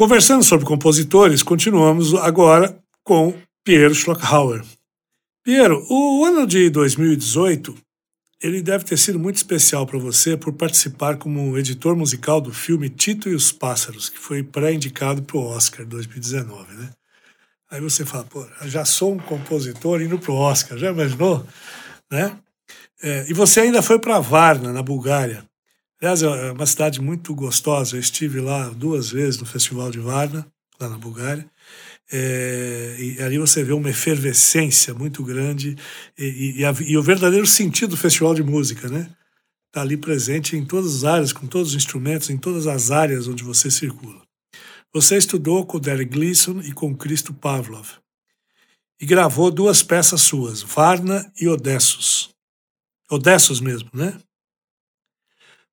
Conversando sobre compositores, continuamos agora com Piero Schlockhauer. Piero, o ano de 2018 ele deve ter sido muito especial para você por participar como editor musical do filme Tito e os Pássaros, que foi pré-indicado para o Oscar 2019, né? Aí você fala, pô, já sou um compositor indo para o Oscar, já imaginou? Né? É, e você ainda foi para Varna, na Bulgária. Aliás, é uma cidade muito gostosa. Eu estive lá duas vezes no Festival de Varna, lá na Bulgária. É, e ali você vê uma efervescência muito grande e, e, a, e, o verdadeiro sentido do festival de música, né? Está ali presente em todas as áreas, com todos os instrumentos, em todas as áreas onde você circula. Você estudou com Derek Gleason e com Cristo Pavlov e gravou duas peças suas, Varna e Odessos. Odessos mesmo, né?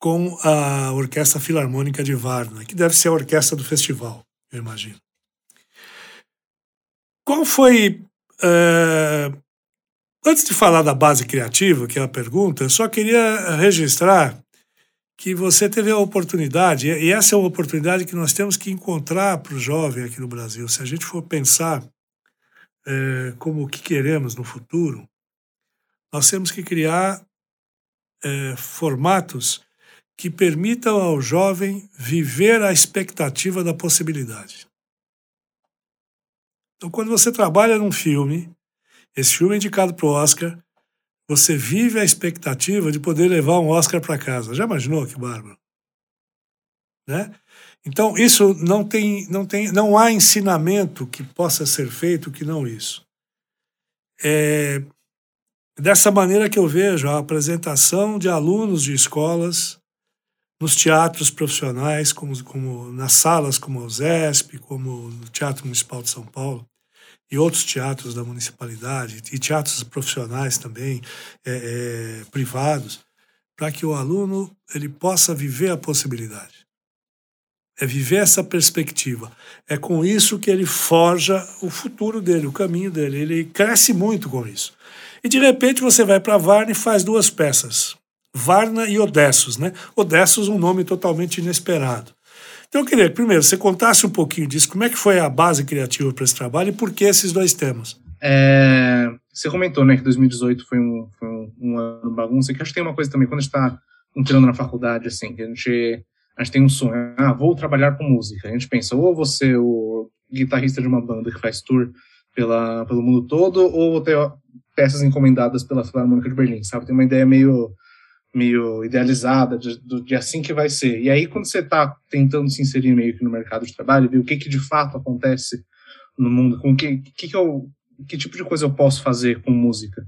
Com a Orquestra Filarmônica de Varna, que deve ser a orquestra do festival, eu imagino. Qual foi. Uh, antes de falar da base criativa, que é a pergunta, eu só queria registrar que você teve a oportunidade, e essa é uma oportunidade que nós temos que encontrar para o jovem aqui no Brasil. Se a gente for pensar é, como o que queremos no futuro, nós temos que criar é, formatos que permitam ao jovem viver a expectativa da possibilidade. Então, quando você trabalha num filme, esse filme é indicado para o Oscar, você vive a expectativa de poder levar um Oscar para casa. Já imaginou que bárbaro? Né? Então, isso não tem, não tem, não há ensinamento que possa ser feito que não isso. É dessa maneira que eu vejo a apresentação de alunos de escolas nos teatros profissionais, como, como nas salas como o ZESP, como no Teatro Municipal de São Paulo, e outros teatros da municipalidade, e teatros profissionais também, é, é, privados, para que o aluno ele possa viver a possibilidade. É viver essa perspectiva. É com isso que ele forja o futuro dele, o caminho dele. Ele cresce muito com isso. E de repente você vai para Varna e faz duas peças. Varna e Odessos, né? Odessos um nome totalmente inesperado. Então eu queria que primeiro você contasse um pouquinho disso, como é que foi a base criativa para esse trabalho e por que esses dois temas? É, você comentou né, que 2018 foi um, foi um, um ano bagunça, que acho que tem uma coisa também, quando a gente está entrando na faculdade, assim, que a gente, a gente tem um sonho, ah, vou trabalhar com música. A gente pensa, ou você o guitarrista de uma banda que faz tour pela, pelo mundo todo, ou vou ter peças encomendadas pela Filarmônica de Berlim, sabe? Tem uma ideia meio meio idealizada de, de, assim que vai ser. E aí, quando você está tentando se inserir meio que no mercado de trabalho, ver o que, que de fato acontece no mundo, com que, que, que, eu, que tipo de coisa eu posso fazer com música.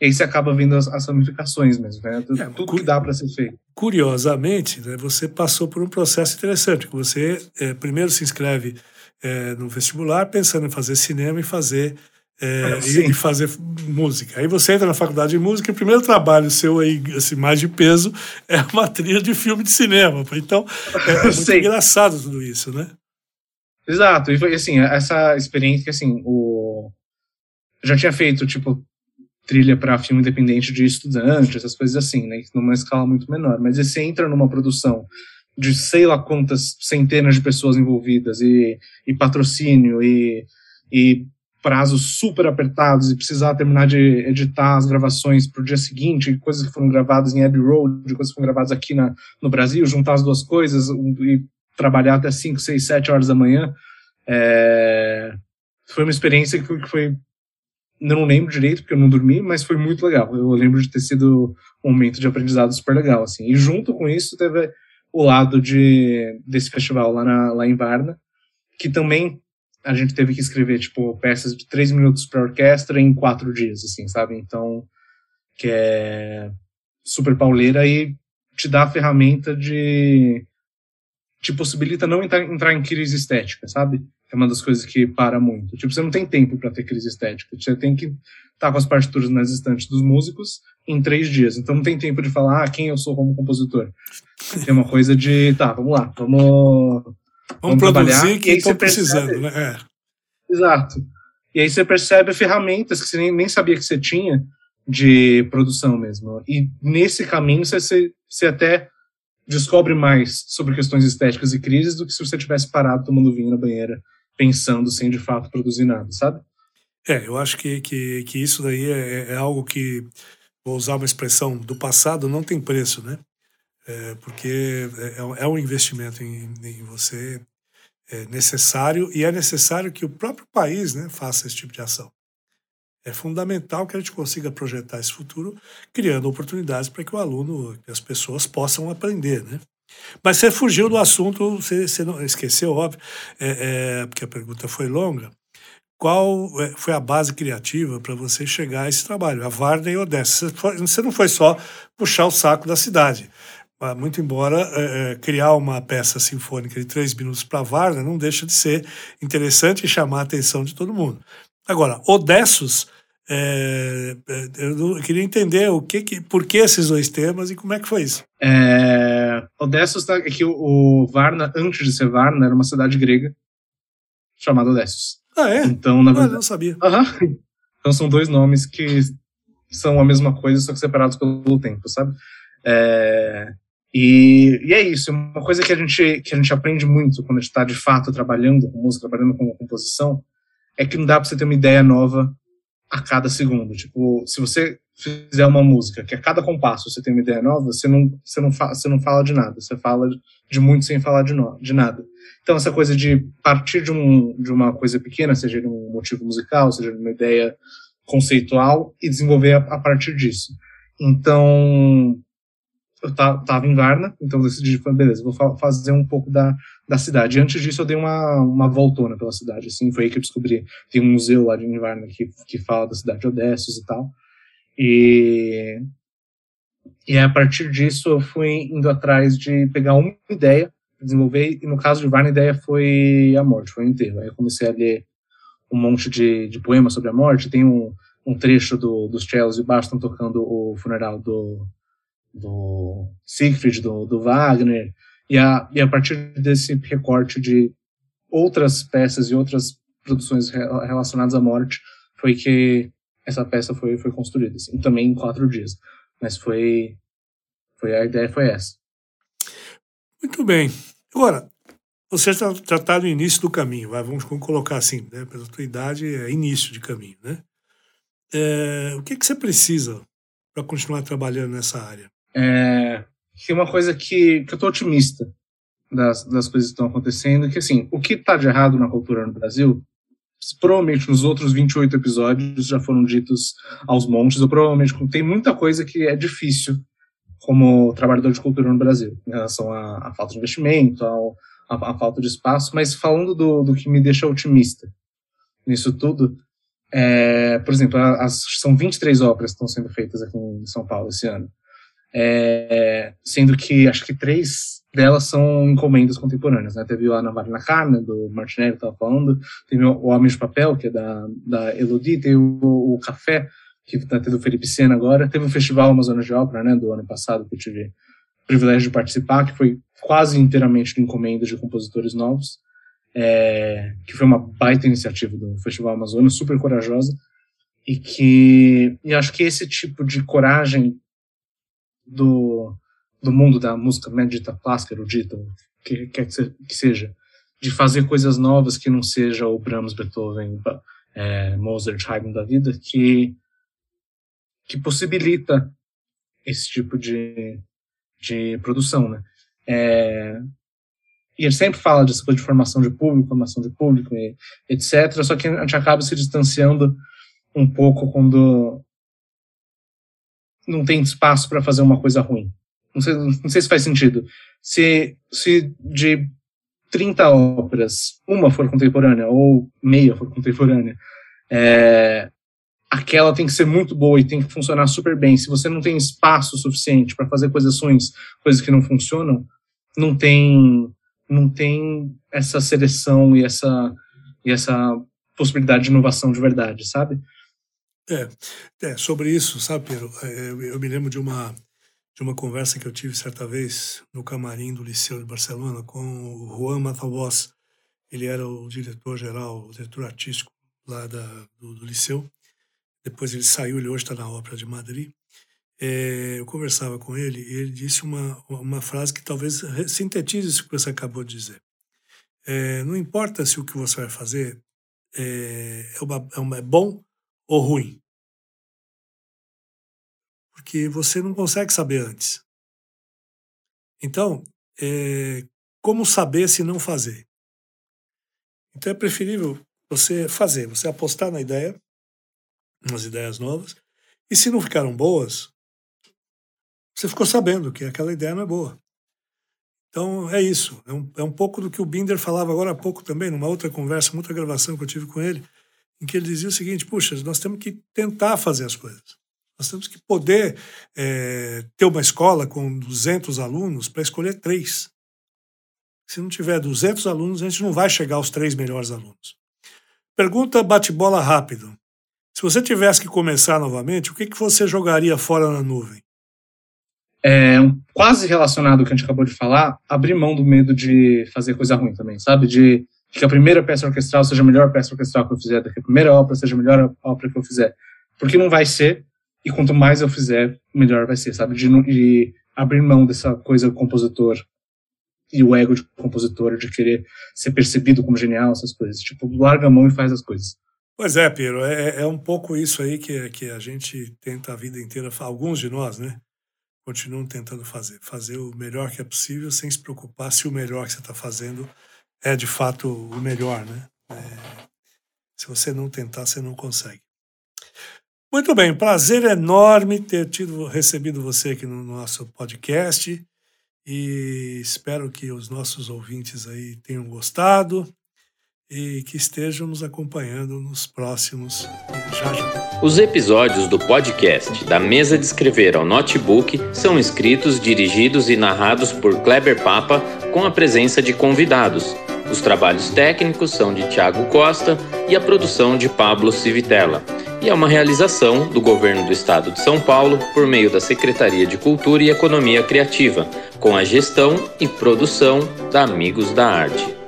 E aí você acaba vendo as, as ramificações mesmo, né? Tudo, é, tudo que dá para ser feito. Curiosamente, né, você passou por um processo interessante. Você é, primeiro se inscreve é, no vestibular pensando em fazer cinema e fazer é, e, fazer música. Aí você entra na faculdade de música e o primeiro trabalho seu aí, assim, mais de peso, é uma trilha de filme de cinema. Então, é, é muito engraçado tudo isso, né? Exato. E foi assim, essa experiência que assim, o eu já tinha feito tipo trilha para filme independente de estudante, essas coisas assim, né, numa escala muito menor, mas você entra numa produção de sei lá quantas centenas de pessoas envolvidas e, e patrocínio e, e prazos super apertados e precisar terminar de editar as gravações para o dia seguinte, coisas que foram gravadas em Abbey Road, coisas que foram gravadas aqui na, no Brasil, juntar as duas coisas e trabalhar até 5, 6, 7 horas da manhã. É... Foi uma experiência que foi, que foi, não lembro direito porque eu não dormi, mas foi muito legal. Eu lembro de ter sido um momento de aprendizado super legal, assim. E junto com isso teve o lado de desse festival lá, na, lá em Varna, que também a gente teve que escrever, tipo, peças de três minutos para orquestra em quatro dias, assim, sabe? Então, que é super pauleira e te dá a ferramenta de te possibilita não entrar, entrar em crise estética, sabe? é uma das coisas que para muito. Tipo, você não tem tempo para ter crise estética. Você tem que estar tá com as partituras nas estantes dos músicos em três dias. Então não tem tempo de falar ah, quem eu sou como compositor. Tem uma coisa de, tá, vamos lá, vamos. Vamos, vamos produzir que estou precisando, né? É. Exato. E aí você percebe ferramentas que você nem, nem sabia que você tinha de produção mesmo. E nesse caminho você, você até descobre mais sobre questões estéticas e crises do que se você tivesse parado tomando vinho na banheira, pensando sem de fato produzir nada, sabe? É, eu acho que, que, que isso daí é, é algo que, vou usar uma expressão do passado, não tem preço, né? É, porque é, é um investimento em, em você é necessário e é necessário que o próprio país né, faça esse tipo de ação. É fundamental que a gente consiga projetar esse futuro, criando oportunidades para que o aluno, que as pessoas possam aprender, né? Mas você fugiu do assunto, você, você não esqueceu, óbvio, é, é, porque a pergunta foi longa. Qual é, foi a base criativa para você chegar a esse trabalho? A Varda e Odessa. Você, não foi só puxar o saco da cidade. Muito embora é, criar uma peça sinfônica de três minutos para Varda não deixa de ser interessante e chamar a atenção de todo mundo. Agora, Odessos, é, eu queria entender o que, que, por que esses dois temas e como é que foi isso. É, Odessos tá, é que o, o, Varna, antes de ser Varna, era uma cidade grega chamada Odessos. Ah, é? Então, na verdade, ah, não sabia. Uh -huh. Então são dois nomes que são a mesma coisa, só que separados pelo tempo, sabe? É, e, e, é isso, uma coisa que a gente que a gente aprende muito quando a gente está de fato trabalhando com música, trabalhando com composição, é que não dá para você ter uma ideia nova a cada segundo. Tipo, se você fizer uma música que a cada compasso você tem uma ideia nova, você não, você não, fa você não fala de nada, você fala de muito sem falar de, no de nada. Então, essa coisa de partir de, um, de uma coisa pequena, seja de um motivo musical, seja de uma ideia conceitual, e desenvolver a, a partir disso. Então, eu tava em Varna, então eu decidi, beleza, vou fa fazer um pouco da, da cidade. Antes disso, eu dei uma, uma voltona pela cidade, assim, foi aí que eu descobri, tem um museu lá de Varna que, que fala da cidade de Odessos e tal, e, e a partir disso eu fui indo atrás de pegar uma ideia, desenvolver, e no caso de Varna a ideia foi a morte, foi o enterro. Aí eu comecei a ler um monte de, de poemas sobre a morte, tem um, um trecho do, dos cellos e Baston tocando o funeral do do Siegfried, do, do Wagner, e a, e a partir desse recorte de outras peças e outras produções relacionadas à morte, foi que essa peça foi, foi construída. Assim, também em quatro dias. Mas foi, foi a ideia foi essa. Muito bem. Agora, você já está no início do caminho, vai, vamos colocar assim, né? pela tua idade, é início de caminho. Né? É, o que, que você precisa para continuar trabalhando nessa área? É, tem uma coisa que, que eu tô otimista das, das coisas que estão acontecendo, que assim, o que tá de errado na cultura no Brasil, provavelmente nos outros 28 episódios já foram ditos aos montes, ou provavelmente tem muita coisa que é difícil como trabalhador de cultura no Brasil, em relação à, à falta de investimento, ao, à, à, falta de espaço, mas falando do, do que me deixa otimista nisso tudo, é, por exemplo, as, são 23 óperas que estão sendo feitas aqui em São Paulo esse ano é, sendo que acho que três delas são encomendas contemporâneas, né? Teve a Ana Marina Carne, do Martinelli, que estava falando, teve o Homem de Papel, que é da, da Elodie, teve o, o Café, que está tendo o Felipe Sena agora, teve o Festival Amazonas de Ópera, né, do ano passado, que eu tive o privilégio de participar, que foi quase inteiramente de encomendas de compositores novos, é, que foi uma baita iniciativa do Festival Amazonas, super corajosa, e que e acho que esse tipo de coragem do, do mundo da música medita clássica, erudita, que quer que seja, de fazer coisas novas que não seja o Brahms, Beethoven, é, Mozart, Haydn da vida, que, que possibilita esse tipo de, de produção, né? É, e ele sempre fala dessa coisa de formação de público, formação de público, e, etc. Só que a gente acaba se distanciando um pouco quando não tem espaço para fazer uma coisa ruim. Não sei, não sei se faz sentido. Se, se de 30 óperas, uma for contemporânea ou meia for contemporânea, é, aquela tem que ser muito boa e tem que funcionar super bem. Se você não tem espaço suficiente para fazer coisas ruins, coisas que não funcionam, não tem não tem essa seleção e essa e essa possibilidade de inovação de verdade, sabe? É, é sobre isso, sabe, Pedro? É, eu me lembro de uma de uma conversa que eu tive certa vez no camarim do Liceu de Barcelona com o Juan Matalbos. Ele era o diretor-geral, o diretor artístico lá da, do, do, Liceu. Depois ele saiu, ele hoje está na Ópera de Madrid. É, eu conversava com ele e ele disse uma, uma frase que talvez sintetize isso que você acabou de dizer. É, não importa se o que você vai fazer é, é, uma, é, uma, é bom ou ruim porque você não consegue saber antes. Então, é, como saber se não fazer? Então é preferível você fazer, você apostar na ideia, nas ideias novas, e se não ficaram boas, você ficou sabendo que aquela ideia não é boa. Então é isso, é um, é um pouco do que o Binder falava agora há pouco também, numa outra conversa, outra gravação que eu tive com ele, em que ele dizia o seguinte: puxa, nós temos que tentar fazer as coisas. Nós temos que poder é, ter uma escola com 200 alunos para escolher três. Se não tiver 200 alunos, a gente não vai chegar aos três melhores alunos. Pergunta bate-bola rápido. Se você tivesse que começar novamente, o que, que você jogaria fora na nuvem? É, quase relacionado ao que a gente acabou de falar, abrir mão do medo de fazer coisa ruim também, sabe? De que a primeira peça orquestral seja a melhor peça orquestral que eu fizer, que a primeira ópera seja a melhor ópera que eu fizer. Porque não vai ser, e quanto mais eu fizer, melhor vai ser, sabe? De, de abrir mão dessa coisa do compositor e o ego de compositor, de querer ser percebido como genial, essas coisas. Tipo, larga a mão e faz as coisas. Pois é, Piero, é, é um pouco isso aí que, que a gente tenta a vida inteira, alguns de nós, né? Continuam tentando fazer. Fazer o melhor que é possível sem se preocupar se o melhor que você está fazendo é de fato o melhor, né? É, se você não tentar, você não consegue. Muito bem, prazer enorme ter tido recebido você aqui no nosso podcast e espero que os nossos ouvintes aí tenham gostado e que estejam nos acompanhando nos próximos já já. Os episódios do podcast da Mesa de Escrever ao Notebook são escritos, dirigidos e narrados por Kleber Papa com a presença de convidados. Os trabalhos técnicos são de Tiago Costa e a produção de Pablo Civitella e é uma realização do Governo do Estado de São Paulo por meio da Secretaria de Cultura e Economia Criativa, com a gestão e produção da Amigos da Arte.